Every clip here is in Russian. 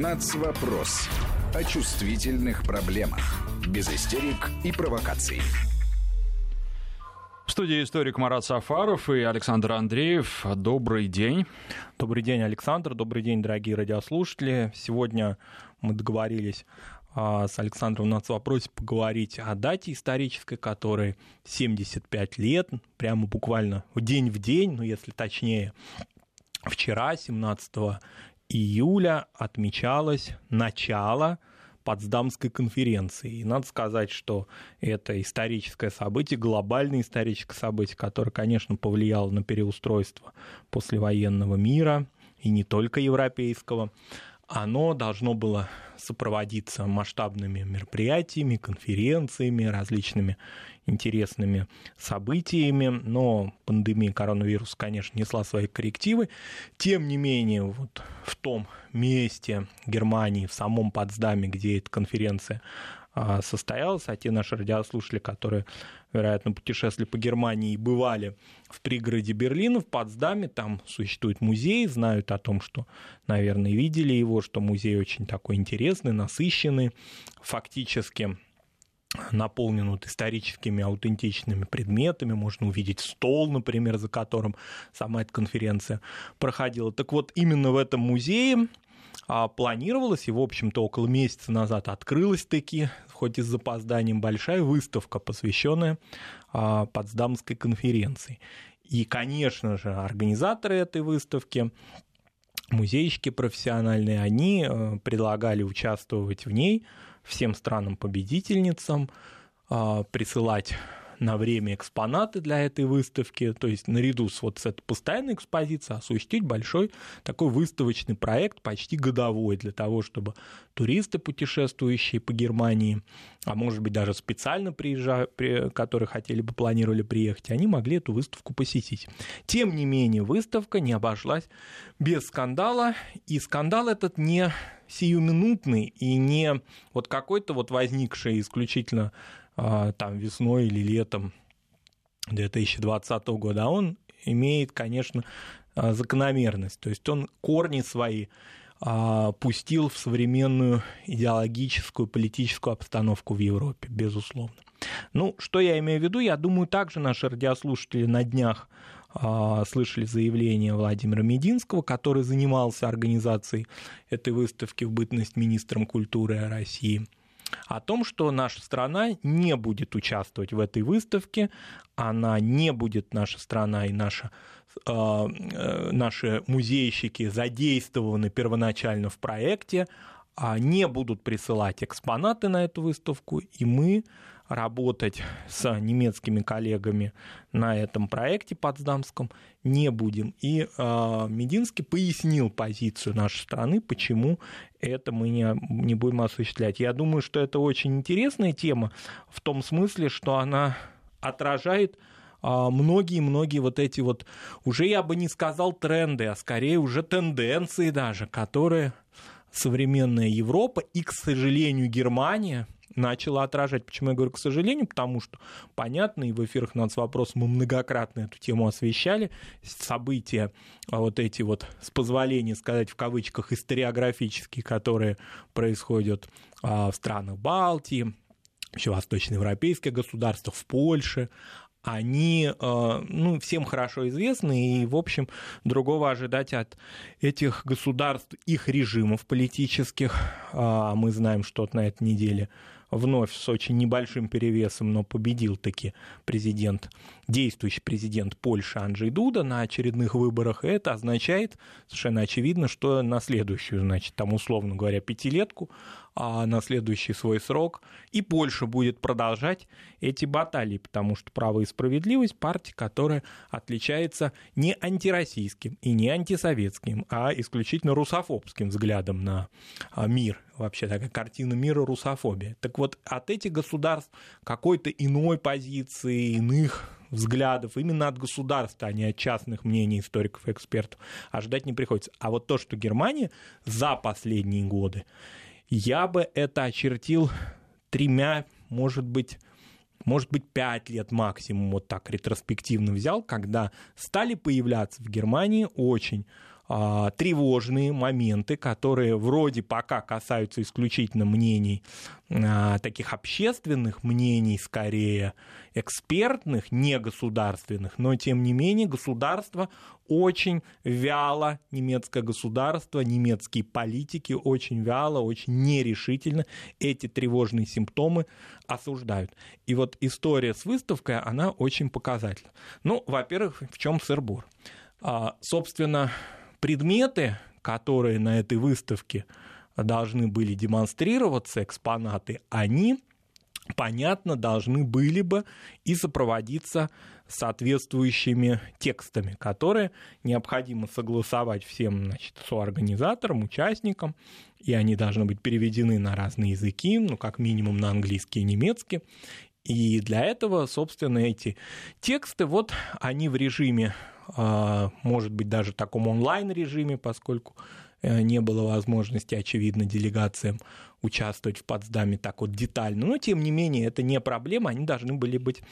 Нацвопрос. О чувствительных проблемах. Без истерик и провокаций. В студии историк Марат Сафаров и Александр Андреев. Добрый день. Добрый день, Александр. Добрый день, дорогие радиослушатели. Сегодня мы договорились а, с Александром на вопросе поговорить о дате исторической, которой 75 лет, прямо буквально день в день, ну если точнее, вчера, 17 июля, отмечалось начало Потсдамской конференции. И надо сказать, что это историческое событие, глобальное историческое событие, которое, конечно, повлияло на переустройство послевоенного мира, и не только европейского. Оно должно было сопроводиться масштабными мероприятиями, конференциями, различными интересными событиями, но пандемия коронавируса, конечно, несла свои коррективы. Тем не менее, вот в том месте Германии, в самом Потсдаме, где эта конференция а, состоялась, а те наши радиослушатели, которые, вероятно, путешествовали по Германии и бывали в пригороде Берлина, в Потсдаме, там существует музей, знают о том, что, наверное, видели его, что музей очень такой интересный, насыщенный, фактически наполнен вот историческими аутентичными предметами. Можно увидеть стол, например, за которым сама эта конференция проходила. Так вот, именно в этом музее а, планировалось, и, в общем-то, около месяца назад открылась таки, хоть и с запозданием, большая выставка, посвященная а, Потсдамской конференции. И, конечно же, организаторы этой выставки музейщики профессиональные, они э, предлагали участвовать в ней всем странам-победительницам, а, присылать на время экспонаты для этой выставки, то есть наряду с вот с этой постоянной экспозицией осуществить большой такой выставочный проект, почти годовой, для того, чтобы туристы, путешествующие по Германии, а может быть даже специально приезжают, которые хотели бы, планировали приехать, они могли эту выставку посетить. Тем не менее, выставка не обошлась без скандала, и скандал этот не сиюминутный и не вот какой-то вот возникший исключительно а, там весной или летом 2020 года, а он имеет, конечно, а, закономерность. То есть он корни свои а, пустил в современную идеологическую, политическую обстановку в Европе, безусловно. Ну, что я имею в виду? Я думаю, также наши радиослушатели на днях слышали заявление Владимира Мединского, который занимался организацией этой выставки в бытность министром культуры России – о том, что наша страна не будет участвовать в этой выставке, она не будет, наша страна и наша, э, э, наши музейщики задействованы первоначально в проекте, а не будут присылать экспонаты на эту выставку, и мы работать с немецкими коллегами на этом проекте Потсдамском не будем. И э, Мединский пояснил позицию нашей страны, почему это мы не, не будем осуществлять. Я думаю, что это очень интересная тема в том смысле, что она отражает многие-многие вот эти вот, уже я бы не сказал тренды, а скорее уже тенденции даже, которые современная Европа и, к сожалению, Германия – начала отражать. Почему я говорю к сожалению? Потому что, понятно, и в эфирах над вопрос мы многократно эту тему освещали. События а, вот эти вот, с позволения сказать в кавычках, историографические, которые происходят а, в странах Балтии, еще восточноевропейских государствах, в Польше, они а, ну, всем хорошо известны, и, в общем, другого ожидать от этих государств, их режимов политических, а мы знаем, что на этой неделе вновь с очень небольшим перевесом, но победил таки президент, действующий президент Польши Анджей Дуда на очередных выборах. И это означает совершенно очевидно, что на следующую, значит, там условно говоря, пятилетку на следующий свой срок, и Польша будет продолжать эти баталии, потому что «Право и справедливость» — партия, которая отличается не антироссийским и не антисоветским, а исключительно русофобским взглядом на а, мир. Вообще такая картина мира русофобия. Так вот, от этих государств какой-то иной позиции, иных взглядов именно от государства, а не от частных мнений историков и экспертов, ожидать не приходится. А вот то, что Германия за последние годы я бы это очертил тремя, может быть, может быть, пять лет максимум, вот так ретроспективно взял, когда стали появляться в Германии очень а, тревожные моменты, которые вроде пока касаются исключительно мнений, а, таких общественных мнений скорее, экспертных, не государственных, но тем не менее государство очень вяло, немецкое государство, немецкие политики очень вяло, очень нерешительно эти тревожные симптомы осуждают. И вот история с выставкой, она очень показательна. Ну, во-первых, в чем сыр-бор? А, собственно, предметы, которые на этой выставке должны были демонстрироваться, экспонаты, они, понятно, должны были бы и сопроводиться соответствующими текстами, которые необходимо согласовать всем значит, соорганизаторам, участникам, и они должны быть переведены на разные языки, ну, как минимум на английский и немецкий. И для этого, собственно, эти тексты, вот они в режиме а, может быть, даже таком онлайн-режиме, поскольку э, не было возможности, очевидно, делегациям участвовать в Потсдаме так вот детально. Но, тем не менее, это не проблема, они должны были быть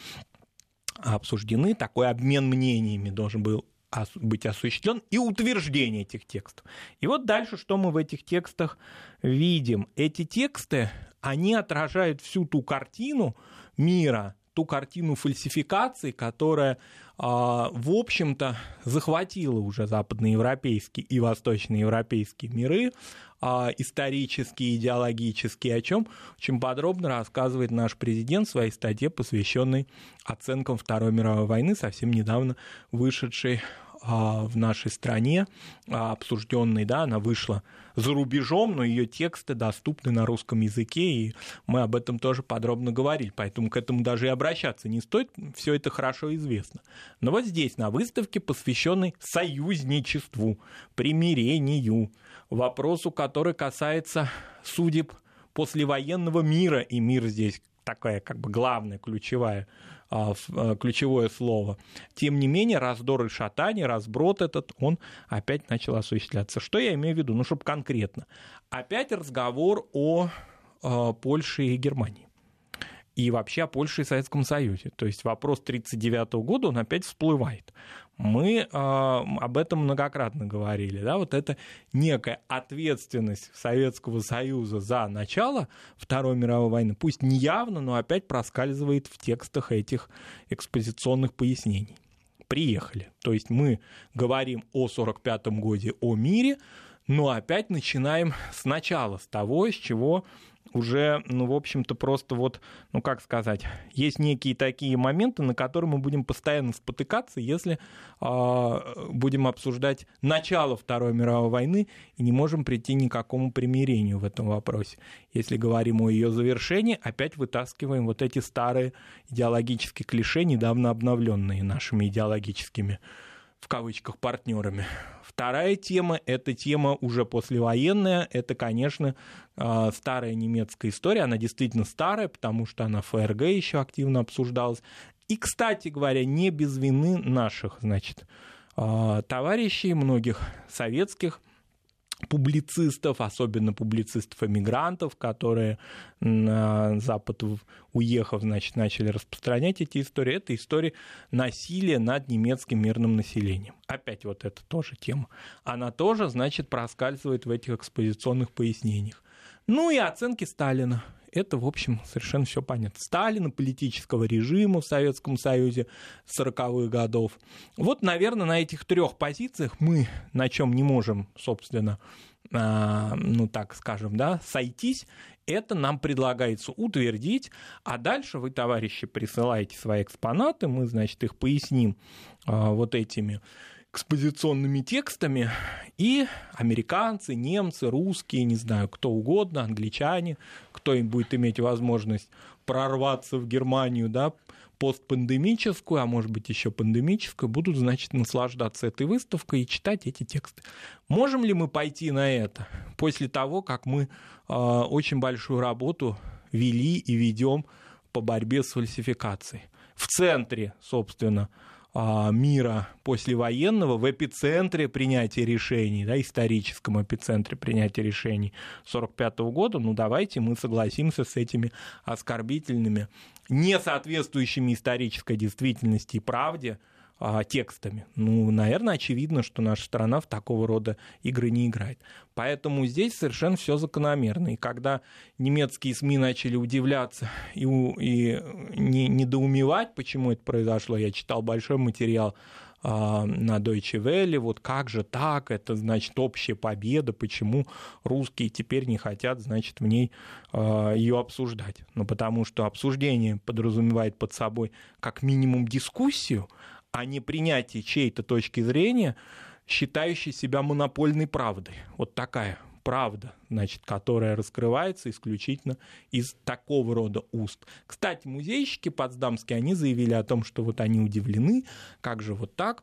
обсуждены, такой обмен мнениями должен был быть осуществлен и утверждение этих текстов. И вот дальше, что мы в этих текстах видим. Эти тексты, они отражают всю ту картину мира, ту картину фальсификации, которая а, в общем-то, захватила уже западноевропейские и восточноевропейские миры, а, исторические, идеологические, о чем очень подробно рассказывает наш президент в своей статье, посвященной оценкам Второй мировой войны, совсем недавно вышедшей в нашей стране, обсужденной, да, она вышла за рубежом, но ее тексты доступны на русском языке, и мы об этом тоже подробно говорили, поэтому к этому даже и обращаться не стоит, все это хорошо известно. Но вот здесь, на выставке, посвященной союзничеству, примирению, вопросу, который касается судеб послевоенного мира, и мир здесь такая как бы главная, ключевая а, а, ключевое слово. Тем не менее, раздор и шатание, разброд этот, он опять начал осуществляться. Что я имею в виду? Ну, чтобы конкретно. Опять разговор о а, Польше и Германии и вообще о Польше и Советском Союзе. То есть вопрос 1939 года, он опять всплывает. Мы э, об этом многократно говорили. Да? Вот это некая ответственность Советского Союза за начало Второй мировой войны, пусть не явно, но опять проскальзывает в текстах этих экспозиционных пояснений. Приехали. То есть мы говорим о 1945 годе, о мире, но опять начинаем сначала, с того, с чего уже, ну, в общем-то, просто вот, ну, как сказать, есть некие такие моменты, на которые мы будем постоянно спотыкаться, если э, будем обсуждать начало Второй мировой войны и не можем прийти ни к какому примирению в этом вопросе. Если говорим о ее завершении, опять вытаскиваем вот эти старые идеологические клише, недавно обновленные нашими идеологическими в кавычках партнерами. Вторая тема – это тема уже послевоенная. Это, конечно, а, старая немецкая история. Она действительно старая, потому что она в ФРГ еще активно обсуждалась. И, кстати говоря, не без вины наших, значит, а, товарищей, многих советских публицистов, особенно публицистов-эмигрантов, которые на Запад уехав, значит, начали распространять эти истории. Это история насилия над немецким мирным населением. Опять вот это тоже тема. Она тоже, значит, проскальзывает в этих экспозиционных пояснениях. Ну и оценки Сталина это, в общем, совершенно все понятно. Сталина, политического режима в Советском Союзе 40-х годов. Вот, наверное, на этих трех позициях мы на чем не можем, собственно, а, ну так скажем, да, сойтись, это нам предлагается утвердить, а дальше вы, товарищи, присылаете свои экспонаты, мы, значит, их поясним а, вот этими экспозиционными текстами, и американцы, немцы, русские, не знаю, кто угодно, англичане, кто им будет иметь возможность прорваться в Германию, да, постпандемическую, а может быть еще пандемическую, будут, значит, наслаждаться этой выставкой и читать эти тексты. Можем ли мы пойти на это после того, как мы э, очень большую работу вели и ведем по борьбе с фальсификацией? В центре, собственно, мира послевоенного в эпицентре принятия решений, да, историческом эпицентре принятия решений 1945 года, ну давайте мы согласимся с этими оскорбительными, не соответствующими исторической действительности и правде а, текстами. Ну, наверное, очевидно, что наша страна в такого рода игры не играет. Поэтому здесь совершенно все закономерно. И когда немецкие СМИ начали удивляться и, и не, недоумевать, почему это произошло, я читал большой материал а, на Deutsche Welle, вот как же так, это значит общая победа, почему русские теперь не хотят, значит, в ней а, ее обсуждать. Ну, потому что обсуждение подразумевает под собой как минимум дискуссию, а не принятие чьей-то точки зрения, считающей себя монопольной правдой. Вот такая правда, значит, которая раскрывается исключительно из такого рода уст. Кстати, музейщики потсдамские, они заявили о том, что вот они удивлены, как же вот так,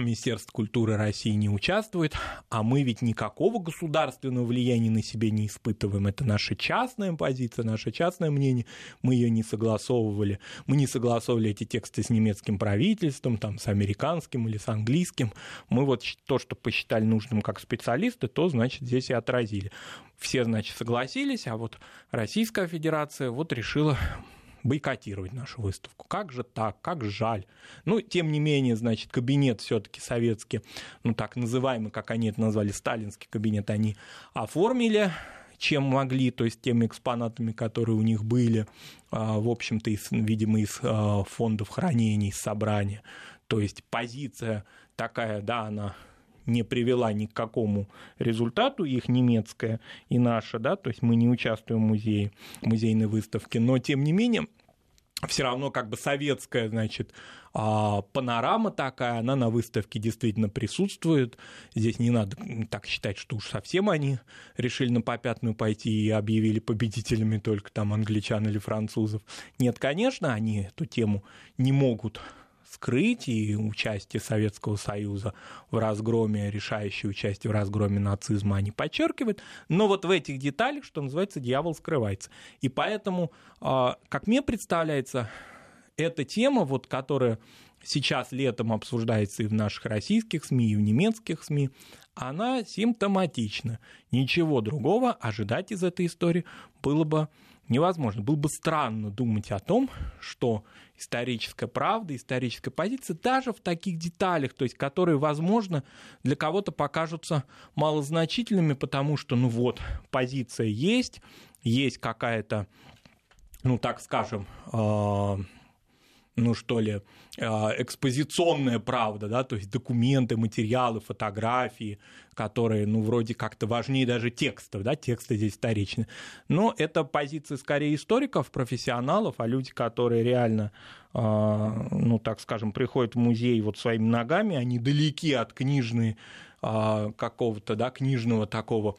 Министерство культуры России не участвует, а мы ведь никакого государственного влияния на себе не испытываем. Это наша частная позиция, наше частное мнение. Мы ее не согласовывали. Мы не согласовывали эти тексты с немецким правительством, там, с американским или с английским. Мы вот то, что посчитали нужным как специалисты, то, значит, здесь и отразили. Все, значит, согласились, а вот Российская Федерация вот решила бойкотировать нашу выставку. Как же так? Как жаль. Ну, тем не менее, значит, кабинет все-таки советский, ну, так называемый, как они это назвали, сталинский кабинет, они оформили чем могли, то есть теми экспонатами, которые у них были, а, в общем-то, из, видимо, из а, фондов хранения, из собрания. То есть позиция такая, да, она не привела ни к какому результату, их немецкая и наша, да, то есть мы не участвуем в музее, музейной выставке, но тем не менее все равно как бы советская, значит, а, панорама такая, она на выставке действительно присутствует. Здесь не надо так считать, что уж совсем они решили на попятную пойти и объявили победителями только там англичан или французов. Нет, конечно, они эту тему не могут скрыть, и участие Советского Союза в разгроме, решающее участие в разгроме нацизма они подчеркивают, но вот в этих деталях, что называется, дьявол скрывается. И поэтому, а, как мне представляется, эта тема, вот, которая сейчас летом обсуждается и в наших российских СМИ, и в немецких СМИ, она симптоматична. Ничего другого ожидать из этой истории было бы невозможно. Было бы странно думать о том, что историческая правда, историческая позиция, даже в таких деталях, то есть которые, возможно, для кого-то покажутся малозначительными, потому что, ну вот, позиция есть, есть какая-то, ну так скажем, э, ну что ли, а, экспозиционная правда, да, то есть документы, материалы, фотографии, которые, ну, вроде как-то важнее даже текстов, да, тексты здесь вторичны. Но это позиция скорее историков, профессионалов, а люди, которые реально, а, ну, так скажем, приходят в музей вот своими ногами, они далеки от книжной а, какого-то, да, книжного такого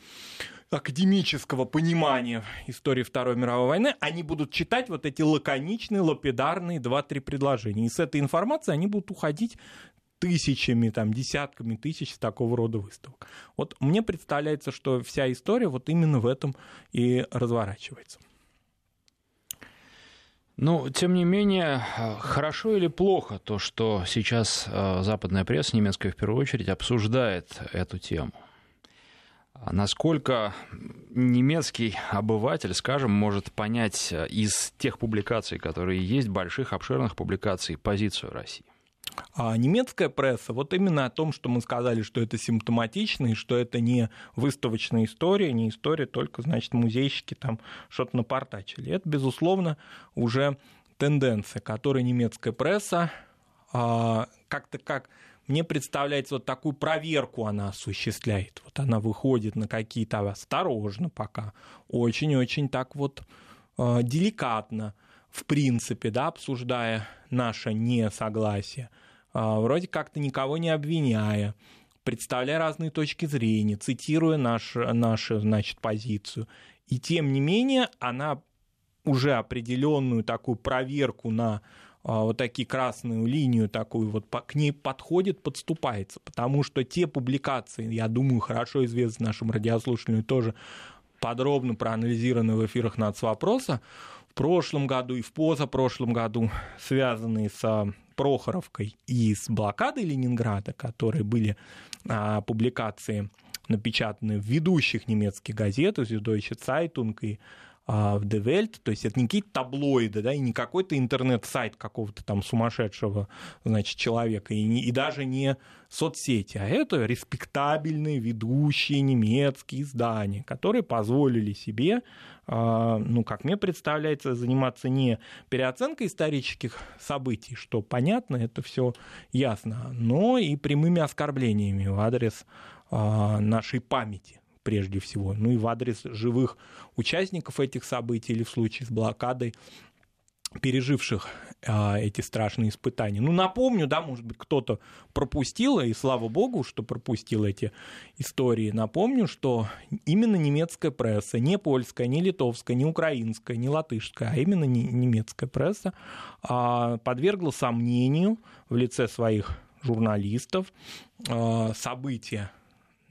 академического понимания истории Второй мировой войны, они будут читать вот эти лаконичные, лапидарные два-три предложения. И с этой информацией они будут уходить тысячами, там, десятками тысяч такого рода выставок. Вот мне представляется, что вся история вот именно в этом и разворачивается. Ну, тем не менее, хорошо или плохо то, что сейчас э, западная пресса, немецкая в первую очередь, обсуждает эту тему? Насколько немецкий обыватель, скажем, может понять э, из тех публикаций, которые есть, больших, обширных публикаций, позицию России? А немецкая пресса, вот именно о том, что мы сказали, что это симптоматично, и что это не выставочная история, не история только, значит, музейщики там что-то напортачили. Это, безусловно, уже тенденция, которой немецкая пресса а, как-то как мне представляется, вот такую проверку она осуществляет. Вот она выходит на какие-то осторожно пока, очень-очень так вот э, деликатно, в принципе, да, обсуждая наше несогласие, э, вроде как-то никого не обвиняя, представляя разные точки зрения, цитируя наш, нашу значит, позицию. И тем не менее, она уже определенную такую проверку на вот такие красную линию такую вот к ней подходит, подступается, потому что те публикации, я думаю, хорошо известны нашим радиослушателям тоже подробно проанализированы в эфирах нацвопроса в прошлом году и в позапрошлом году, связанные с Прохоровкой и с блокадой Ленинграда, которые были а, публикации напечатаны в ведущих немецких газетах, Süddeutsche Zeitung и а, в Die Welt, то есть это не какие-то таблоиды, да, и не какой-то интернет-сайт какого-то там сумасшедшего, значит, человека, и, не, и даже не соцсети, а это респектабельные ведущие немецкие издания, которые позволили себе, а, ну, как мне представляется, заниматься не переоценкой исторических событий, что понятно, это все ясно, но и прямыми оскорблениями в адрес а, нашей памяти прежде всего, ну и в адрес живых участников этих событий или в случае с блокадой переживших а, эти страшные испытания. Ну, напомню, да, может быть, кто-то пропустил, и слава богу, что пропустил эти истории. Напомню, что именно немецкая пресса, не польская, не литовская, не украинская, не латышская, а именно не, немецкая пресса а, подвергла сомнению в лице своих журналистов а, события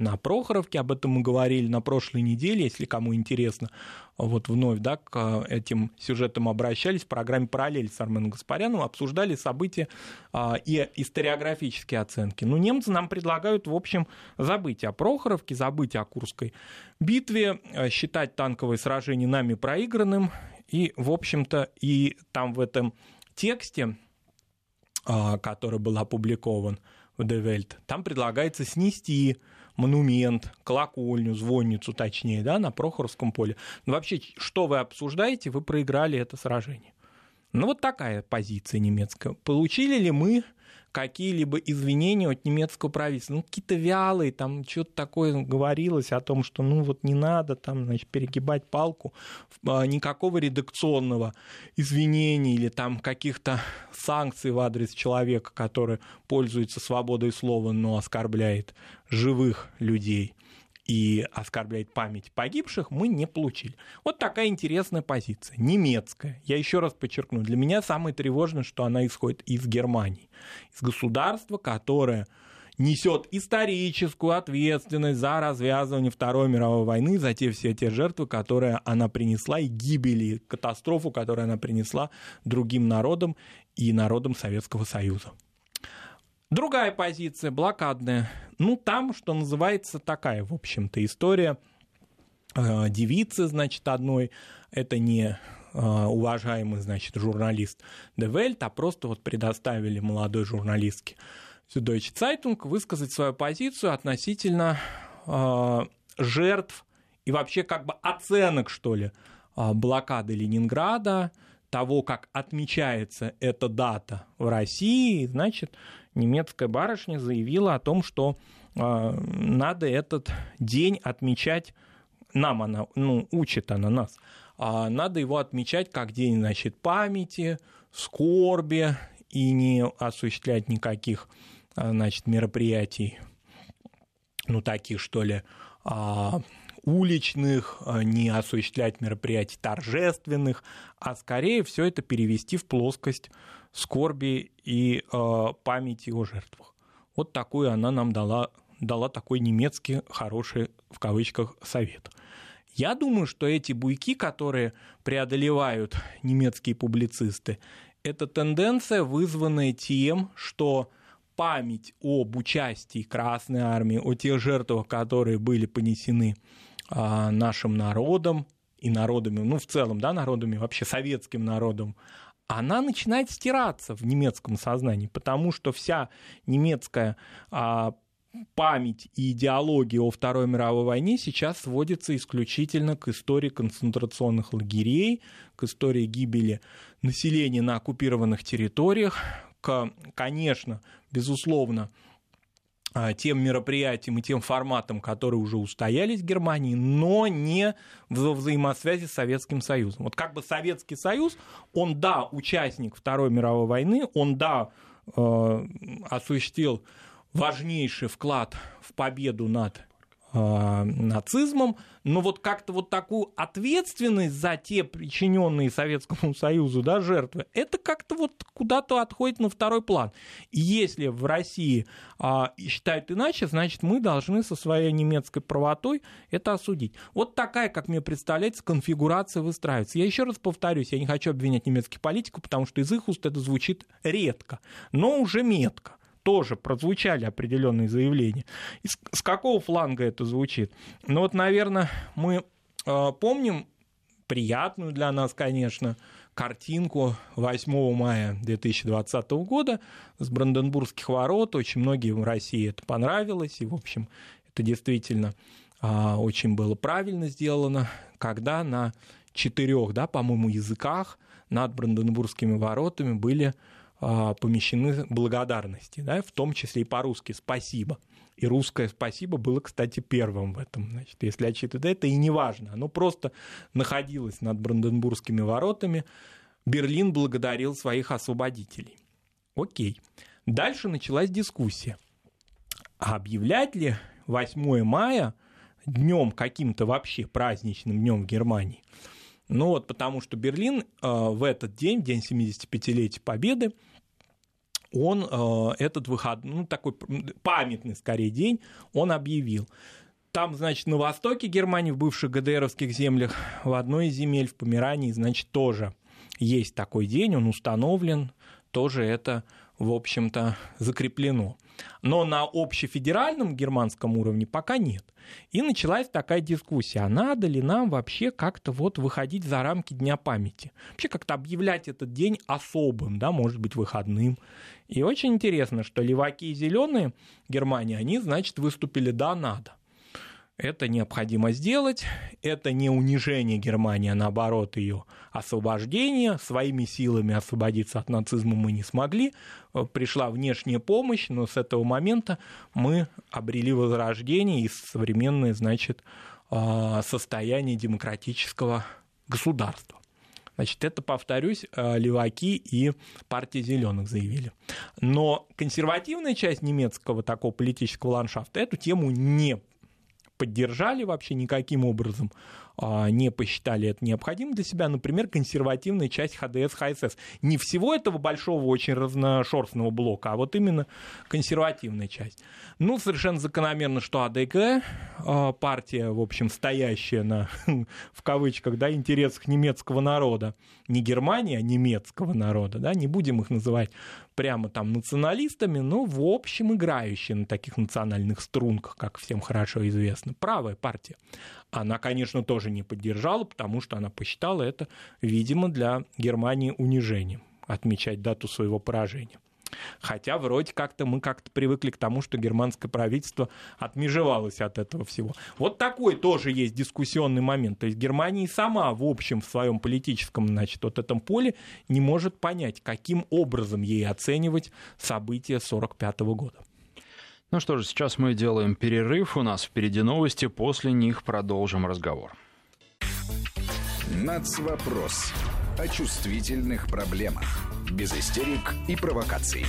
на Прохоровке, об этом мы говорили на прошлой неделе, если кому интересно, вот вновь да, к этим сюжетам обращались в программе «Параллель» с Арменом Гаспаряном, обсуждали события а, и историографические оценки. Но немцы нам предлагают, в общем, забыть о Прохоровке, забыть о Курской битве, а, считать танковые сражения нами проигранным, и, в общем-то, и там в этом тексте, а, который был опубликован в Welt, там предлагается снести монумент, колокольню, звонницу точнее, да, на Прохоровском поле. Но вообще, что вы обсуждаете, вы проиграли это сражение. Ну, вот такая позиция немецкая. Получили ли мы какие-либо извинения от немецкого правительства. Ну, какие-то вялые, там что-то такое говорилось о том, что ну вот не надо там, значит, перегибать палку. А, никакого редакционного извинения или там каких-то санкций в адрес человека, который пользуется свободой слова, но оскорбляет живых людей и оскорбляет память погибших, мы не получили. Вот такая интересная позиция, немецкая. Я еще раз подчеркну, для меня самое тревожное, что она исходит из Германии, из государства, которое несет историческую ответственность за развязывание Второй мировой войны, за те все те жертвы, которые она принесла, и гибели, катастрофу, которую она принесла другим народам и народам Советского Союза. Другая позиция, блокадная. Ну, там, что называется, такая, в общем-то, история э, девицы, значит, одной. Это не э, уважаемый, значит, журналист Die Welt, а просто вот предоставили молодой журналистке Süddeutsche Zeitung высказать свою позицию относительно э, жертв и вообще как бы оценок, что ли, блокады Ленинграда, того, как отмечается эта дата в России, значит, немецкая барышня заявила о том, что э, надо этот день отмечать, нам она, ну, учит она нас, а надо его отмечать как день, значит, памяти, скорби и не осуществлять никаких, значит, мероприятий, ну, таких, что ли, уличных, не осуществлять мероприятий торжественных, а скорее все это перевести в плоскость скорби и э, памяти о жертвах. Вот такую она нам дала, дала такой немецкий хороший, в кавычках, совет. Я думаю, что эти буйки, которые преодолевают немецкие публицисты, это тенденция, вызванная тем, что память об участии Красной Армии, о тех жертвах, которые были понесены а, нашим народом и народами, ну, в целом, да, народами, вообще советским народом, она начинает стираться в немецком сознании, потому что вся немецкая а, память и идеология о Второй мировой войне сейчас сводится исключительно к истории концентрационных лагерей, к истории гибели населения на оккупированных территориях, к, конечно, безусловно, тем мероприятиям и тем форматам, которые уже устоялись в Германии, но не в взаимосвязи с Советским Союзом. Вот как бы Советский Союз, он, да, участник Второй мировой войны, он, да, э, осуществил важнейший вклад в победу над нацизмом, но вот как-то вот такую ответственность за те причиненные Советскому Союзу да, жертвы, это как-то вот куда-то отходит на второй план. И если в России э, считают иначе, значит мы должны со своей немецкой правотой это осудить. Вот такая, как мне представляется, конфигурация выстраивается. Я еще раз повторюсь, я не хочу обвинять немецких политиков, потому что из их уст это звучит редко, но уже метко тоже прозвучали определенные заявления. И с, какого фланга это звучит? Ну вот, наверное, мы э, помним приятную для нас, конечно, картинку 8 мая 2020 года с Бранденбургских ворот. Очень многим в России это понравилось, и, в общем, это действительно а, очень было правильно сделано, когда на четырех, да, по-моему, языках над Бранденбургскими воротами были помещены благодарности, да, в том числе и по-русски «спасибо». И русское «спасибо» было, кстати, первым в этом. Значит, если отчитывать это, и не важно. Оно просто находилось над Бранденбургскими воротами. Берлин благодарил своих освободителей. Окей. Дальше началась дискуссия. А объявлять ли 8 мая днем каким-то вообще праздничным днем в Германии? Ну вот, потому что Берлин э, в этот день, день 75-летия Победы, он э, этот выход, ну, такой памятный, скорее, день, он объявил. Там, значит, на востоке Германии, в бывших ГДРовских землях, в одной из земель, в Померании, значит, тоже есть такой день, он установлен, тоже это, в общем-то, закреплено. Но на общефедеральном германском уровне пока нет. И началась такая дискуссия, а надо ли нам вообще как-то вот выходить за рамки Дня памяти? Вообще как-то объявлять этот день особым, да, может быть, выходным. И очень интересно, что леваки и зеленые Германии, они, значит, выступили «да, надо». Это необходимо сделать. Это не унижение Германии, а наоборот ее освобождение. Своими силами освободиться от нацизма мы не смогли. Пришла внешняя помощь, но с этого момента мы обрели возрождение и современное, значит, а, состояние демократического государства. Значит, это, повторюсь, а, леваки и партия зеленых заявили. Но консервативная часть немецкого такого политического ландшафта эту тему не поддержали вообще никаким образом, не посчитали это необходимым для себя, например, консервативная часть ХДС, ХСС. Не всего этого большого, очень разношерстного блока, а вот именно консервативная часть. Ну, совершенно закономерно, что АДГ, а, партия, в общем, стоящая на, в кавычках, да, интересах немецкого народа, не Германии, а немецкого народа, да, не будем их называть прямо там националистами, но в общем играющие на таких национальных струнках, как всем хорошо известно. Правая партия. Она, конечно, тоже не поддержала, потому что она посчитала это, видимо, для Германии унижением отмечать дату своего поражения. Хотя вроде как-то мы как-то привыкли к тому, что германское правительство отмежевалось от этого всего. Вот такой тоже есть дискуссионный момент. То есть Германия сама в общем в своем политическом значит, вот этом поле не может понять, каким образом ей оценивать события 1945 года. Ну что же, сейчас мы делаем перерыв. У нас впереди новости. После них продолжим разговор. Нацвопрос о чувствительных проблемах без истерик и провокаций.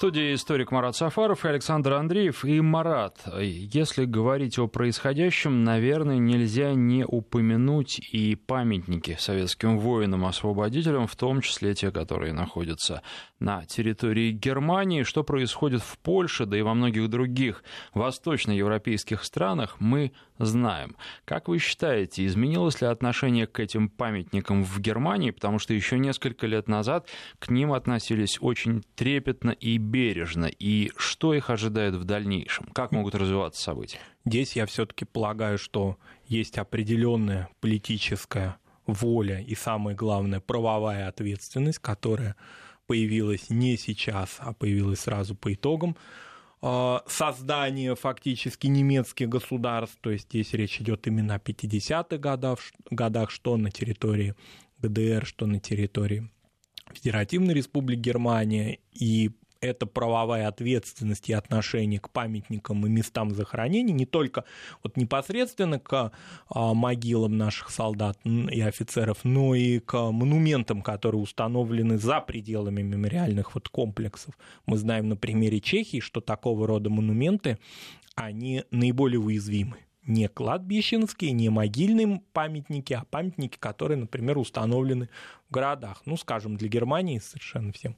Студии историк Марат Сафаров и Александр Андреев. И Марат, если говорить о происходящем, наверное, нельзя не упомянуть и памятники советским воинам-освободителям, в том числе те, которые находятся на территории Германии. Что происходит в Польше, да и во многих других восточноевропейских странах, мы знаем. Как вы считаете, изменилось ли отношение к этим памятникам в Германии? Потому что еще несколько лет назад к ним относились очень трепетно и бережно. И что их ожидает в дальнейшем? Как могут развиваться события? Здесь я все-таки полагаю, что есть определенная политическая воля и, самое главное, правовая ответственность, которая появилась не сейчас, а появилась сразу по итогам а, создания фактически немецких государств, то есть здесь речь идет именно о 50-х годах, годах, что на территории ГДР, что на территории Федеративной Республики Германия, и это правовая ответственность и отношение к памятникам и местам захоронений не только вот непосредственно к а, могилам наших солдат и офицеров, но и к монументам, которые установлены за пределами мемориальных вот комплексов. Мы знаем на примере Чехии, что такого рода монументы, они наиболее уязвимы не кладбищенские, не могильные памятники, а памятники, которые, например, установлены в городах. Ну, скажем, для Германии совершенно всем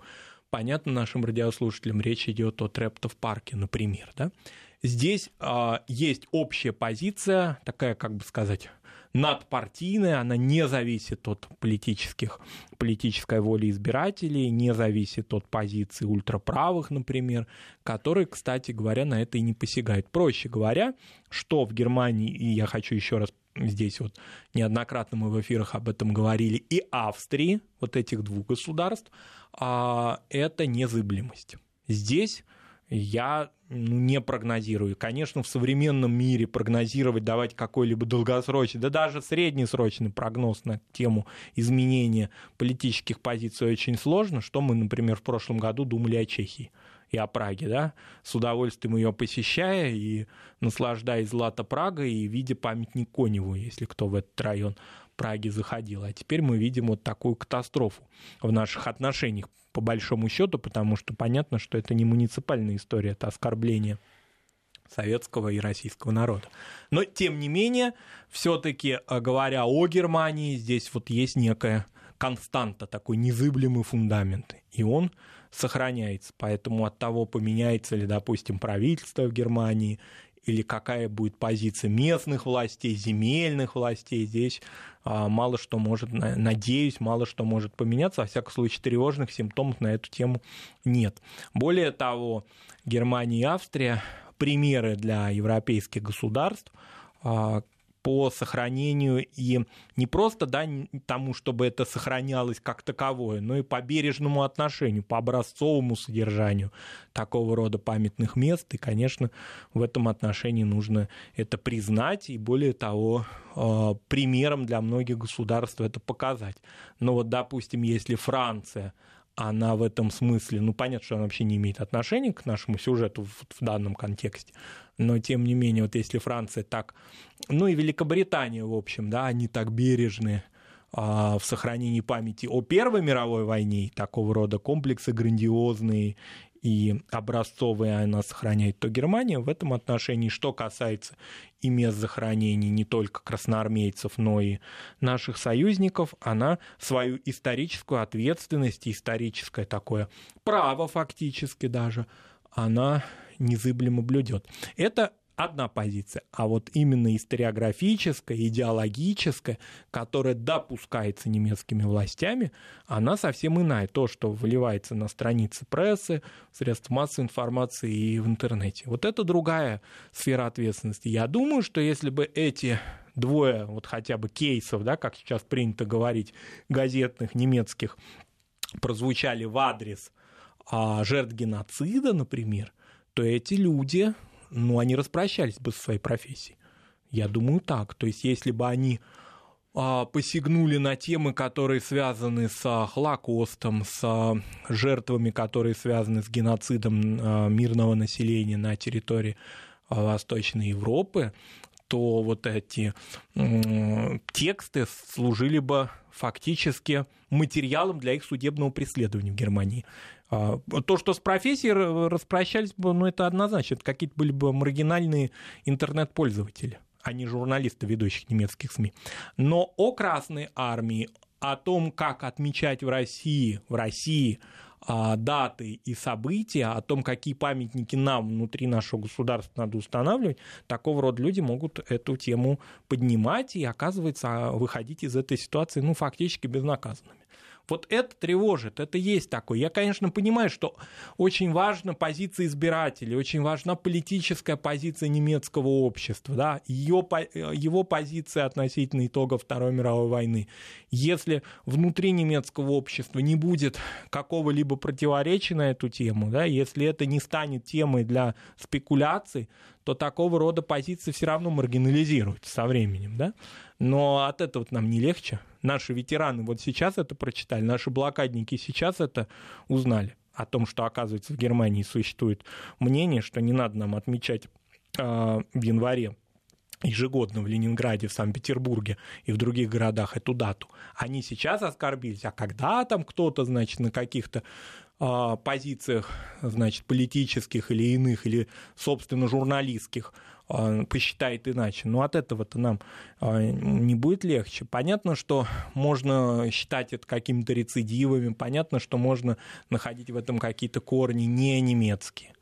понятно нашим радиослушателям, речь идет о Трептов парке, например. Да? Здесь а, есть общая позиция, такая, как бы сказать, надпартийная, она не зависит от политических, политической воли избирателей, не зависит от позиции ультраправых, например, которые, кстати говоря, на это и не посягают. Проще говоря, что в Германии, и я хочу еще раз здесь вот неоднократно мы в эфирах об этом говорили, и Австрии, вот этих двух государств, а, это незыблемость. Здесь я ну, не прогнозирую. Конечно, в современном мире прогнозировать, давать какой-либо долгосрочный, да даже среднесрочный прогноз на тему изменения политических позиций очень сложно, что мы, например, в прошлом году думали о Чехии и о Праге, да, с удовольствием ее посещая и наслаждаясь Злата Прага и видя памятник Коневу, если кто в этот район Праги заходил. А теперь мы видим вот такую катастрофу в наших отношениях, по большому счету, потому что понятно, что это не муниципальная история, это оскорбление советского и российского народа. Но, тем не менее, все-таки, э, говоря о Германии, здесь вот есть некая константа, такой незыблемый фундамент, и он сохраняется. Поэтому от того, поменяется ли, допустим, правительство в Германии, или какая будет позиция местных властей, земельных властей, здесь а, мало что может, надеюсь, мало что может поменяться. Во всяком случае, тревожных симптомов на эту тему нет. Более того, Германия и Австрия примеры для европейских государств, а, по сохранению и не просто да, тому, чтобы это сохранялось как таковое, но и по бережному отношению, по образцовому содержанию такого рода памятных мест. И, конечно, в этом отношении нужно это признать и, более того, э, примером для многих государств это показать. Но вот, допустим, если Франция она в этом смысле, ну, понятно, что она вообще не имеет отношения к нашему сюжету в, в данном контексте, но тем не менее, вот если Франция так, ну и Великобритания, в общем, да, они так бережны а, в сохранении памяти о Первой мировой войне, такого рода комплексы грандиозные и образцовые она сохраняет, то Германия в этом отношении, что касается и мест захоронений не только красноармейцев, но и наших союзников, она свою историческую ответственность, историческое такое право фактически даже, она незыблемо блюдет. Это одна позиция, а вот именно историографическая, идеологическая, которая допускается немецкими властями, она совсем иная. То, что выливается на страницы прессы, средств массовой информации и в интернете. Вот это другая сфера ответственности. Я думаю, что если бы эти двое вот хотя бы кейсов, да, как сейчас принято говорить, газетных немецких, прозвучали в адрес а, жертв геноцида, например, то эти люди, ну, они распрощались бы со своей профессией. Я думаю так. То есть, если бы они а, посягнули на темы, которые связаны с а, Холокостом, с а, жертвами, которые связаны с геноцидом мирного населения на территории Восточной Европы, то вот эти тексты служили бы фактически материалом для их судебного преследования в Германии. А, то, что с профессией распрощались бы, ну, это однозначно. Это какие-то были бы маргинальные интернет-пользователи, а не журналисты ведущих немецких СМИ. Но о Красной Армии, о том, как отмечать в России, в России а, даты и события, о том, какие памятники нам внутри нашего государства надо устанавливать, такого рода люди могут эту тему поднимать и, оказывается, выходить из этой ситуации, ну, фактически безнаказанными. Вот это тревожит, это есть такое. Я, конечно, понимаю, что очень важна позиция избирателей, очень важна политическая позиция немецкого общества, да, ее, его позиция относительно итогов Второй мировой войны. Если внутри немецкого общества не будет какого-либо противоречия на эту тему, да, если это не станет темой для спекуляций, то такого рода позиции все равно маргинализируются со временем. Да? Но от этого нам не легче. Наши ветераны вот сейчас это прочитали, наши блокадники сейчас это узнали о том, что, оказывается, в Германии существует мнение, что не надо нам отмечать э, в январе ежегодно в Ленинграде, в Санкт-Петербурге и в других городах эту дату. Они сейчас оскорбились, а когда там кто-то, значит, на каких-то а, позициях, значит, политических или иных, или, собственно, журналистских посчитает иначе. Но от этого-то нам а, не будет легче. Понятно, что можно считать это какими-то рецидивами, понятно, что можно находить в этом какие-то корни не немецкие.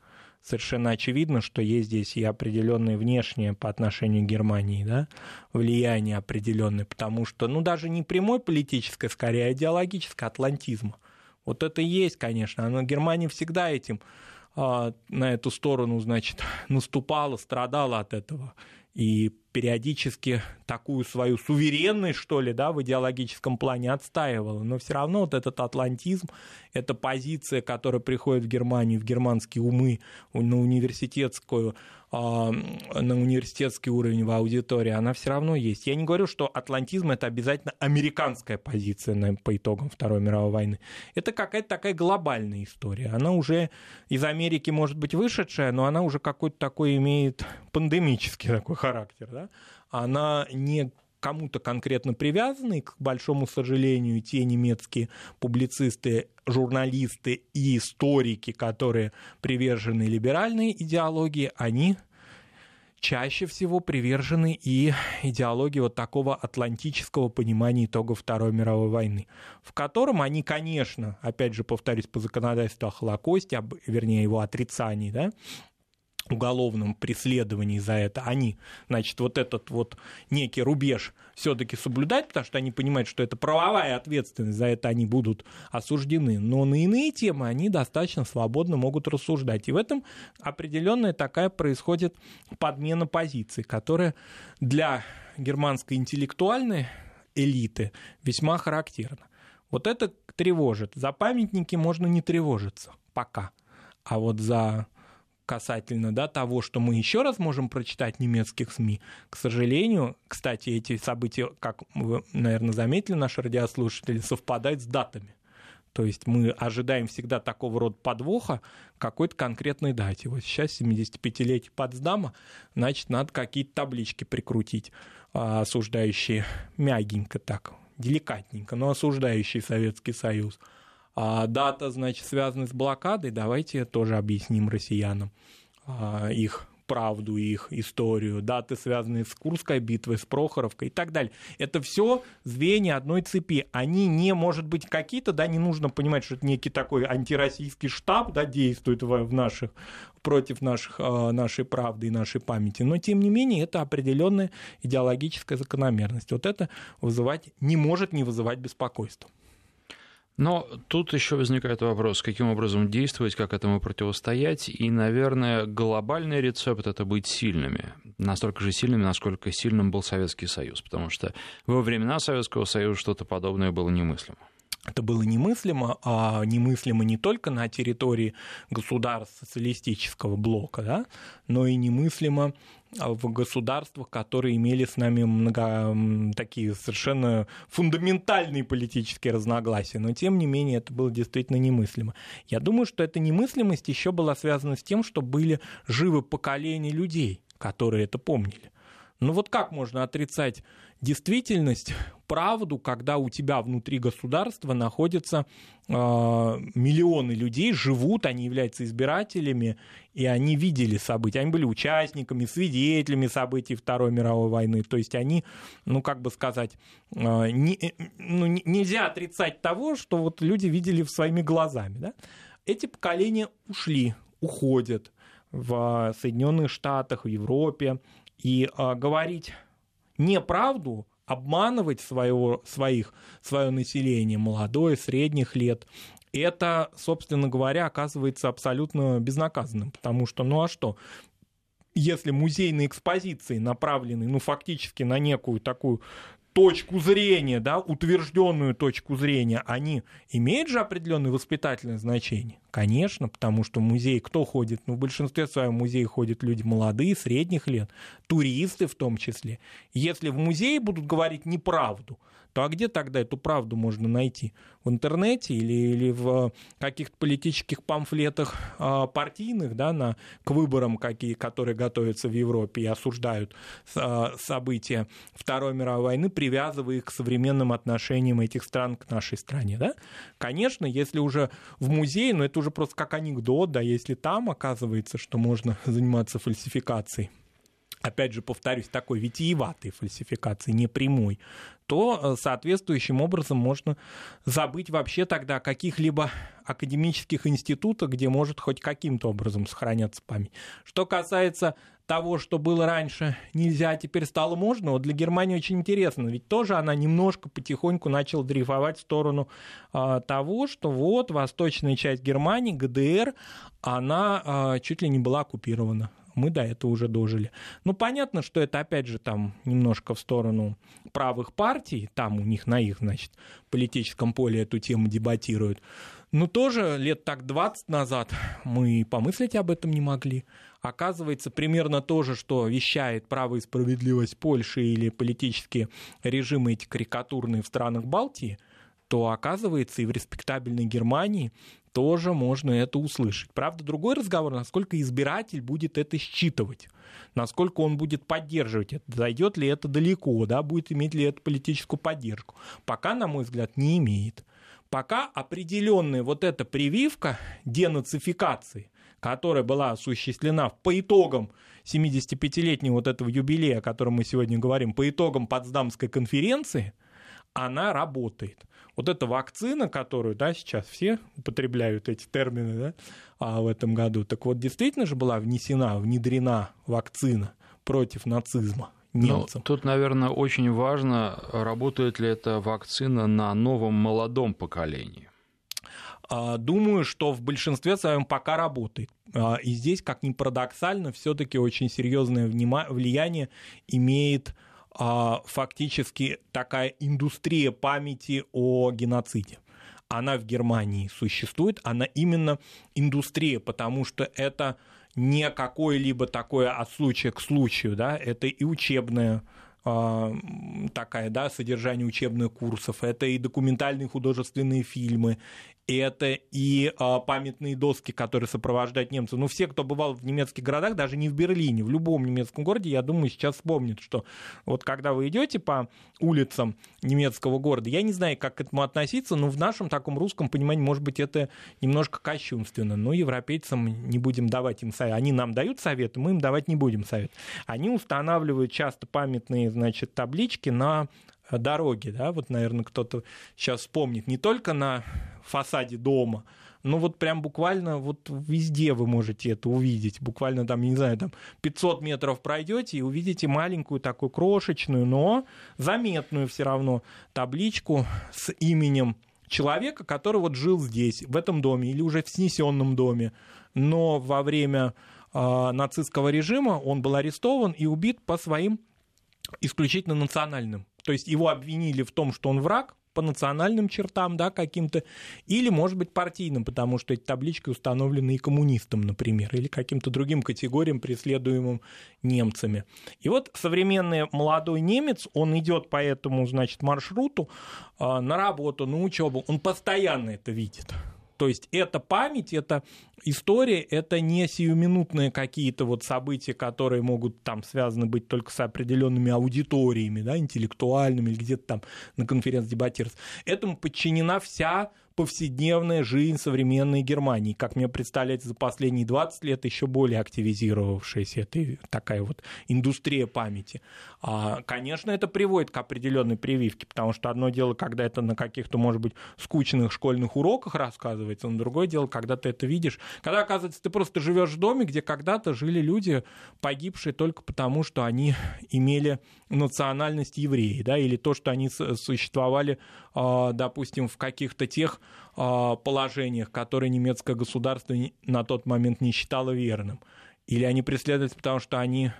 совершенно очевидно, что есть здесь и определенное внешнее по отношению к Германии, да, влияние определенное, потому что, ну, даже не прямой политическое, скорее, а идеологическое атлантизма. Вот это и есть, конечно, но Германия всегда этим а, на эту сторону, значит, наступала, страдала от этого. И периодически такую свою суверенность, что ли, да, в идеологическом плане отстаивала. Но все равно вот этот атлантизм, эта позиция, которая приходит в Германию, в германские умы, на университетскую а, на университетский уровень в аудитории, она все равно есть. Я не говорю, что атлантизм это обязательно американская позиция по итогам Второй мировой войны. Это какая-то такая глобальная история. Она уже из Америки может быть вышедшая, но она уже какой-то такой имеет пандемический такой характер. Да? Она не кому-то конкретно привязаны, к большому сожалению, те немецкие публицисты, журналисты и историки, которые привержены либеральной идеологии, они чаще всего привержены и идеологии вот такого атлантического понимания итогов Второй мировой войны, в котором они, конечно, опять же повторюсь, по законодательству о Холокосте, вернее его отрицании, да, уголовном преследовании за это, они, значит, вот этот вот некий рубеж все-таки соблюдать, потому что они понимают, что это правовая ответственность, за это они будут осуждены. Но на иные темы они достаточно свободно могут рассуждать. И в этом определенная такая происходит подмена позиций, которая для германской интеллектуальной элиты весьма характерна. Вот это тревожит. За памятники можно не тревожиться пока. А вот за касательно да, того, что мы еще раз можем прочитать в немецких СМИ. К сожалению, кстати, эти события, как вы, наверное, заметили, наши радиослушатели, совпадают с датами. То есть мы ожидаем всегда такого рода подвоха какой-то конкретной дате. Вот сейчас 75-летие Потсдама, значит, надо какие-то таблички прикрутить, а, осуждающие мягенько так, деликатненько, но осуждающие Советский Союз – а дата, значит, связана с блокадой, давайте тоже объясним россиянам а, их правду, их историю, даты, связанные с Курской битвой, с Прохоровкой и так далее. Это все звенья одной цепи. Они не, может быть, какие-то, да, не нужно понимать, что это некий такой антироссийский штаб, да, действует в, в наших, против наших, а, нашей правды и нашей памяти, но, тем не менее, это определенная идеологическая закономерность. Вот это вызывать, не может не вызывать беспокойства. Но тут еще возникает вопрос, каким образом действовать, как этому противостоять. И, наверное, глобальный рецепт это быть сильными. Настолько же сильными, насколько сильным был Советский Союз. Потому что во времена Советского Союза что-то подобное было немыслимо. Это было немыслимо, а немыслимо не только на территории государств социалистического блока, да, но и немыслимо в государствах, которые имели с нами много, такие совершенно фундаментальные политические разногласия, но тем не менее это было действительно немыслимо. Я думаю, что эта немыслимость еще была связана с тем, что были живы поколения людей, которые это помнили. Ну вот как можно отрицать действительность, правду, когда у тебя внутри государства находятся э, миллионы людей, живут, они являются избирателями, и они видели события, они были участниками, свидетелями событий Второй мировой войны. То есть они, ну как бы сказать, э, не, э, ну, нельзя отрицать того, что вот люди видели своими глазами. Да? Эти поколения ушли, уходят в Соединенных Штатах, в Европе, и а, говорить неправду, обманывать своего, своих, свое население, молодое, средних лет, это, собственно говоря, оказывается абсолютно безнаказанным, потому что, ну а что, если музейные экспозиции направлены, ну, фактически на некую такую точку зрения, да, утвержденную точку зрения, они имеют же определенное воспитательное значение? Конечно, потому что в музей кто ходит? Ну, в большинстве своем музей ходят люди молодые, средних лет, туристы в том числе. Если в музее будут говорить неправду, то а где тогда эту правду можно найти? В интернете или, или в каких-то политических памфлетах э, партийных да, на, к выборам, какие, которые готовятся в Европе и осуждают э, события Второй мировой войны, привязывая их к современным отношениям этих стран к нашей стране. Да? Конечно, если уже в музее, но это уже просто как анекдот, да, если там оказывается, что можно заниматься фальсификацией опять же, повторюсь, такой витиеватой фальсификации, не прямой, то э, соответствующим образом можно забыть вообще тогда о каких-либо академических институтах, где может хоть каким-то образом сохраняться память. Что касается того, что было раньше нельзя, а теперь стало можно, вот для Германии очень интересно, ведь тоже она немножко потихоньку начала дрейфовать в сторону а, того, что вот восточная часть Германии, ГДР, она а, чуть ли не была оккупирована мы до этого уже дожили. Ну, понятно, что это, опять же, там немножко в сторону правых партий, там у них на их, значит, политическом поле эту тему дебатируют. Но тоже лет так 20 назад мы помыслить об этом не могли. Оказывается, примерно то же, что вещает право и справедливость Польши или политические режимы эти карикатурные в странах Балтии, то оказывается и в респектабельной Германии тоже можно это услышать. Правда, другой разговор, насколько избиратель будет это считывать, насколько он будет поддерживать это, зайдет ли это далеко, да, будет иметь ли это политическую поддержку. Пока, на мой взгляд, не имеет. Пока определенная вот эта прививка денацификации, которая была осуществлена по итогам 75-летнего вот этого юбилея, о котором мы сегодня говорим, по итогам Потсдамской конференции, она работает вот эта вакцина, которую, да, сейчас все употребляют эти термины, да, а в этом году, так вот действительно же была внесена, внедрена вакцина против нацизма ну, немцам. Ну, тут, наверное, очень важно, работает ли эта вакцина на новом молодом поколении. А, думаю, что в большинстве своем пока работает. А, и здесь, как ни парадоксально, все-таки очень серьезное влияние имеет фактически такая индустрия памяти о геноциде. Она в Германии существует, она именно индустрия, потому что это не какое-либо такое от случая к случаю, да, это и учебная а, такая, да, содержание учебных курсов, это и документальные художественные фильмы, это и а, памятные доски, которые сопровождают немцев. Ну, все, кто бывал в немецких городах, даже не в Берлине, в любом немецком городе, я думаю, сейчас вспомнят, что вот когда вы идете по улицам немецкого города, я не знаю, как к этому относиться, но в нашем таком русском понимании, может быть, это немножко кощунственно. Но европейцам не будем давать им совет. Они нам дают советы, мы им давать не будем совет. Они устанавливают часто памятные, значит, таблички на дороге, да, вот, наверное, кто-то сейчас вспомнит, не только на фасаде дома, но вот прям буквально вот везде вы можете это увидеть. Буквально там, не знаю, там 500 метров пройдете и увидите маленькую такую крошечную, но заметную все равно табличку с именем человека, который вот жил здесь, в этом доме или уже в снесенном доме, но во время э, нацистского режима он был арестован и убит по своим исключительно национальным. То есть его обвинили в том, что он враг, по национальным чертам, да, каким-то, или, может быть, партийным, потому что эти таблички установлены и коммунистам, например, или каким-то другим категориям, преследуемым немцами. И вот современный молодой немец, он идет по этому, значит, маршруту э, на работу, на учебу, он постоянно это видит. То есть это память, это история, это не сиюминутные какие-то вот события, которые могут там связаны быть только с определенными аудиториями, да, интеллектуальными или где-то там на конференции дебатировать. Этому подчинена вся повседневная жизнь современной Германии, как мне представляется, за последние 20 лет еще более активизировавшаяся эта такая вот индустрия памяти. А, конечно, это приводит к определенной прививке, потому что одно дело, когда это на каких-то, может быть, скучных школьных уроках рассказывается, но другое дело, когда ты это видишь, когда, оказывается, ты просто живешь в доме, где когда-то жили люди, погибшие только потому, что они имели национальность евреи, да, или то, что они существовали, а, допустим, в каких-то тех положениях, которые немецкое государство на тот момент не считало верным. Или они преследовались, потому что они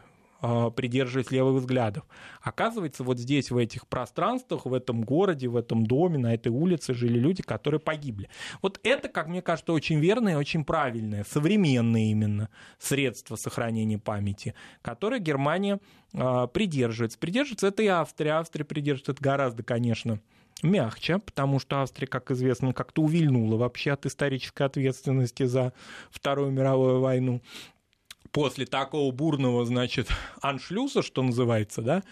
а, придерживаясь левых взглядов. Оказывается, вот здесь, в этих пространствах, в этом городе, в этом доме, на этой улице жили люди, которые погибли. Вот это, как мне кажется, очень верное и очень правильное, современное именно средство сохранения памяти, которое Германия э, придерживается. Придерживается это и Австрия. Австрия придерживается это гораздо, конечно, мягче, потому что Австрия, как известно, как-то увильнула вообще от исторической ответственности за Вторую мировую войну после такого бурного, значит, аншлюса, что называется, да,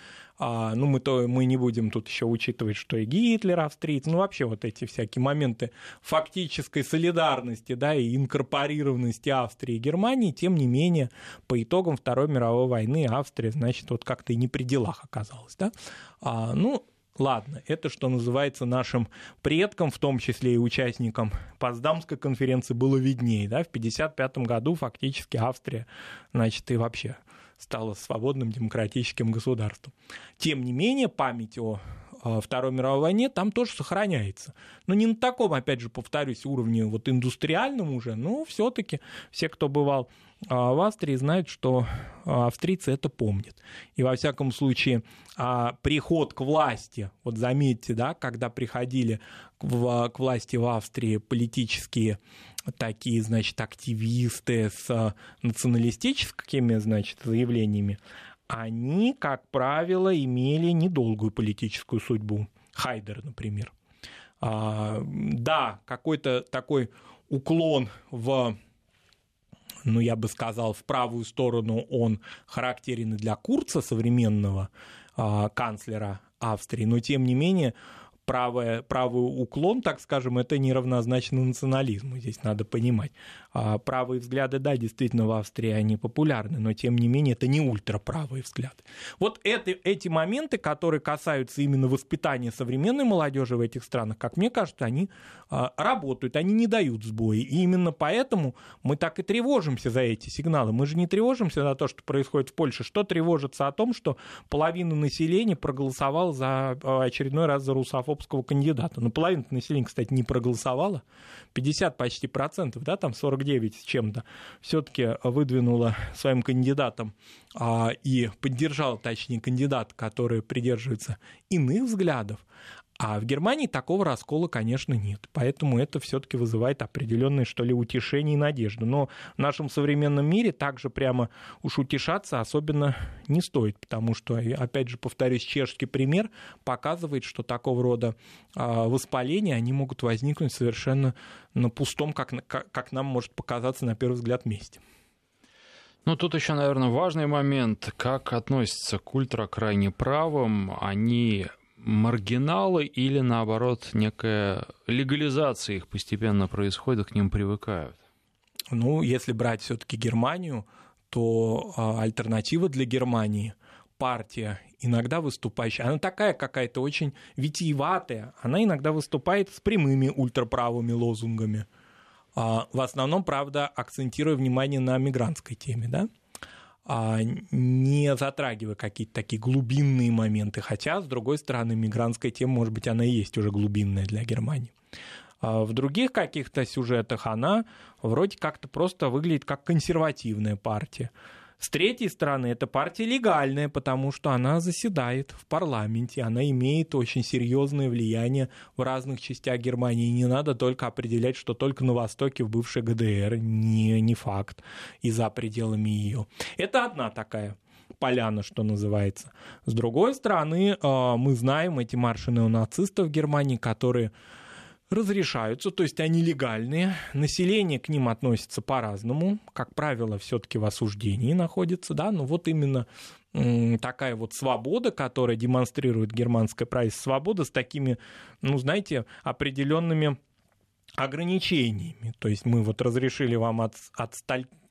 А, ну, мы, то, мы не будем тут еще учитывать, что и Гитлер австриец, ну, вообще вот эти всякие моменты фактической солидарности, да, и инкорпорированности Австрии и Германии, тем не менее, по итогам Второй мировой войны Австрия, значит, вот как-то и не при делах оказалась, да. А, ну, Ладно, это, что называется, нашим предкам, в том числе и участникам Потсдамской конференции, было виднее. Да? В 1955 году фактически Австрия, значит, и вообще стала свободным демократическим государством. Тем не менее, память о Второй мировой войне там тоже сохраняется. Но не на таком, опять же, повторюсь, уровне вот индустриальном уже, но все-таки все, кто бывал а, в Австрии, знают, что а, австрийцы это помнят. И во всяком случае, а, приход к власти, вот заметьте, да, когда приходили к власти в Австрии политические такие, значит, активисты с националистическими, значит, заявлениями, они, как правило, имели недолгую политическую судьбу. Хайдер, например. А, да, какой-то такой уклон в ну, я бы сказал, в правую сторону он характерен для Курца, современного а, канцлера Австрии, но тем не менее правое, правый уклон, так скажем, это неравнозначно национализму, здесь надо понимать. А правые взгляды, да, действительно в Австрии они популярны, но тем не менее это не ультраправые взгляды. Вот это, эти моменты, которые касаются именно воспитания современной молодежи в этих странах, как мне кажется, они а, работают, они не дают сбои. И именно поэтому мы так и тревожимся за эти сигналы. Мы же не тревожимся за то, что происходит в Польше. Что тревожится о том, что половина населения проголосовала за а, очередной раз за русофоб русского кандидата. Ну, половина населения, кстати, не проголосовала. 50 почти процентов, да, там 49 с чем-то, все-таки выдвинула своим кандидатом а, и поддержала, точнее, кандидат, который придерживается иных взглядов. А в Германии такого раскола, конечно, нет. Поэтому это все-таки вызывает определенное, что ли, утешение и надежду. Но в нашем современном мире также прямо уж утешаться особенно не стоит, потому что, опять же, повторюсь, чешский пример показывает, что такого рода а, воспаления, они могут возникнуть совершенно на пустом, как, как нам может показаться на первый взгляд, месте. Ну, тут еще, наверное, важный момент, как относятся к ультракрайне правым. Они маргиналы или, наоборот, некая легализация их постепенно происходит, к ним привыкают? Ну, если брать все-таки Германию, то а, альтернатива для Германии партия, иногда выступающая, она такая какая-то очень витиеватая, она иногда выступает с прямыми ультраправыми лозунгами. А, в основном, правда, акцентируя внимание на мигрантской теме, да? А, не затрагивая какие-то такие глубинные моменты. Хотя, с другой стороны, мигрантская тема, может быть, она и есть уже глубинная для Германии. А в других каких-то сюжетах она вроде как-то просто выглядит как консервативная партия. С третьей стороны, эта партия легальная, потому что она заседает в парламенте, она имеет очень серьезное влияние в разных частях Германии. Не надо только определять, что только на востоке, в бывшей ГДР, не, не факт, и за пределами ее. Это одна такая поляна, что называется. С другой стороны, а, мы знаем эти марши неонацистов в Германии, которые разрешаются, то есть они легальные. Население к ним относится по-разному. Как правило, все-таки в осуждении находится, да, но вот именно такая вот свобода, которая демонстрирует германское правительство, свобода с такими, ну, знаете, определенными ограничениями. То есть мы вот разрешили вам от, от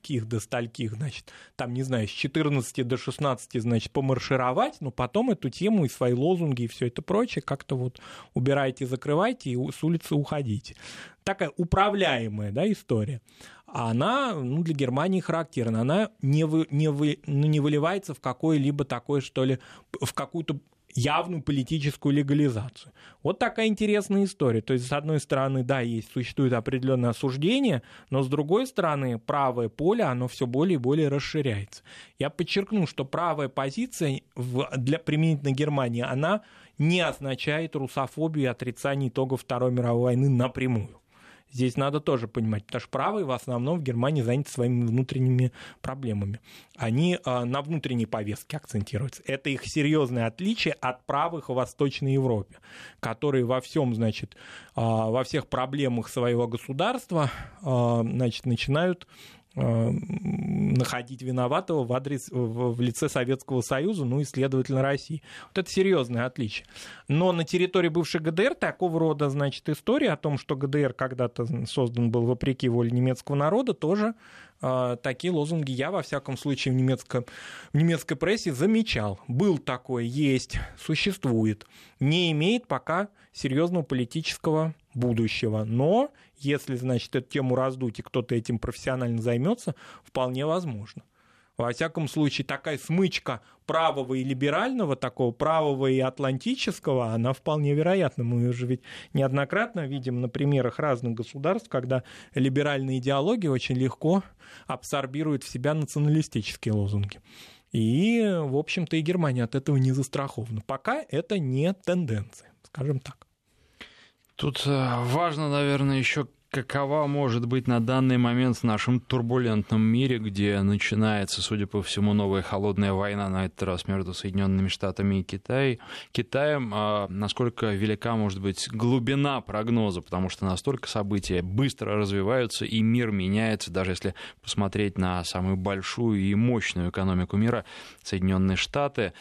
стольких до стольких, значит, там, не знаю, с 14 до 16, значит, помаршировать, но потом эту тему и свои лозунги и все это прочее как-то вот убирайте, закрывайте и с улицы уходите. Такая управляемая, да, история. А она, ну, для Германии характерна. Она не, вы, не, вы, ну, не выливается в какое-либо такое, что ли, в какую-то явную политическую легализацию. Вот такая интересная история. То есть, с одной стороны, да, есть, существует определенное осуждение, но с другой стороны, правое поле, оно все более и более расширяется. Я подчеркну, что правая позиция в, для применительно Германии, она не означает русофобию и отрицание итогов Второй мировой войны напрямую. Здесь надо тоже понимать, потому что правые в основном в Германии заняты своими внутренними проблемами. Они а, на внутренней повестке акцентируются. Это их серьезное отличие от правых в Восточной Европе, которые во всем, значит, а, во всех проблемах своего государства, а, значит, начинают находить виноватого в, адрес, в лице Советского Союза, ну и, следовательно, России. Вот это серьезное отличие. Но на территории бывшей ГДР такого рода, значит, история о том, что ГДР когда-то создан был вопреки воле немецкого народа, тоже э, такие лозунги я, во всяком случае, в, немецком, в немецкой прессе замечал. Был такой, есть, существует. Не имеет пока серьезного политического будущего. Но если, значит, эту тему раздуть и кто-то этим профессионально займется, вполне возможно. Во всяком случае, такая смычка правого и либерального, такого правого и атлантического, она вполне вероятна. Мы уже ведь неоднократно видим на примерах разных государств, когда либеральная идеология очень легко абсорбирует в себя националистические лозунги. И, в общем-то, и Германия от этого не застрахована. Пока это не тенденция, скажем так. Тут э, важно, наверное, еще какова может быть на данный момент в нашем турбулентном мире, где начинается, судя по всему, новая холодная война, на этот раз между Соединенными Штатами и Китай, Китаем, а насколько велика может быть глубина прогноза, потому что настолько события быстро развиваются, и мир меняется, даже если посмотреть на самую большую и мощную экономику мира, Соединенные Штаты,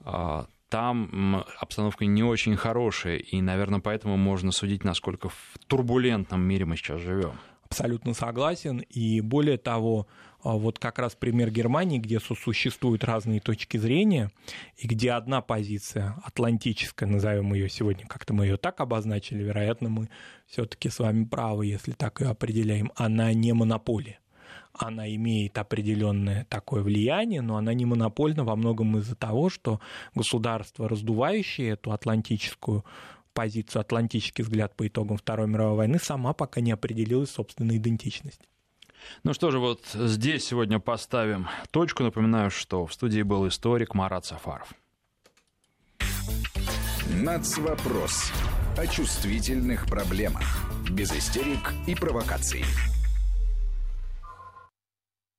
а, там обстановка не очень хорошая, и, наверное, поэтому можно судить, насколько в турбулентном мире мы сейчас живем. Абсолютно согласен. И более того, а, вот как раз пример Германии, где существуют разные точки зрения, и где одна позиция атлантическая, назовем ее сегодня, как-то мы ее так обозначили, вероятно, мы все-таки с вами правы, если так ее определяем, она не монополия она имеет определенное такое влияние, но она не монопольна во многом из-за того, что государство, раздувающее эту атлантическую позицию, атлантический взгляд по итогам Второй мировой войны, сама пока не определилась собственной идентичностью. Ну что же, вот здесь сегодня поставим точку. Напоминаю, что в студии был историк Марат Сафаров. Нацвопрос о чувствительных проблемах. Без истерик и провокаций.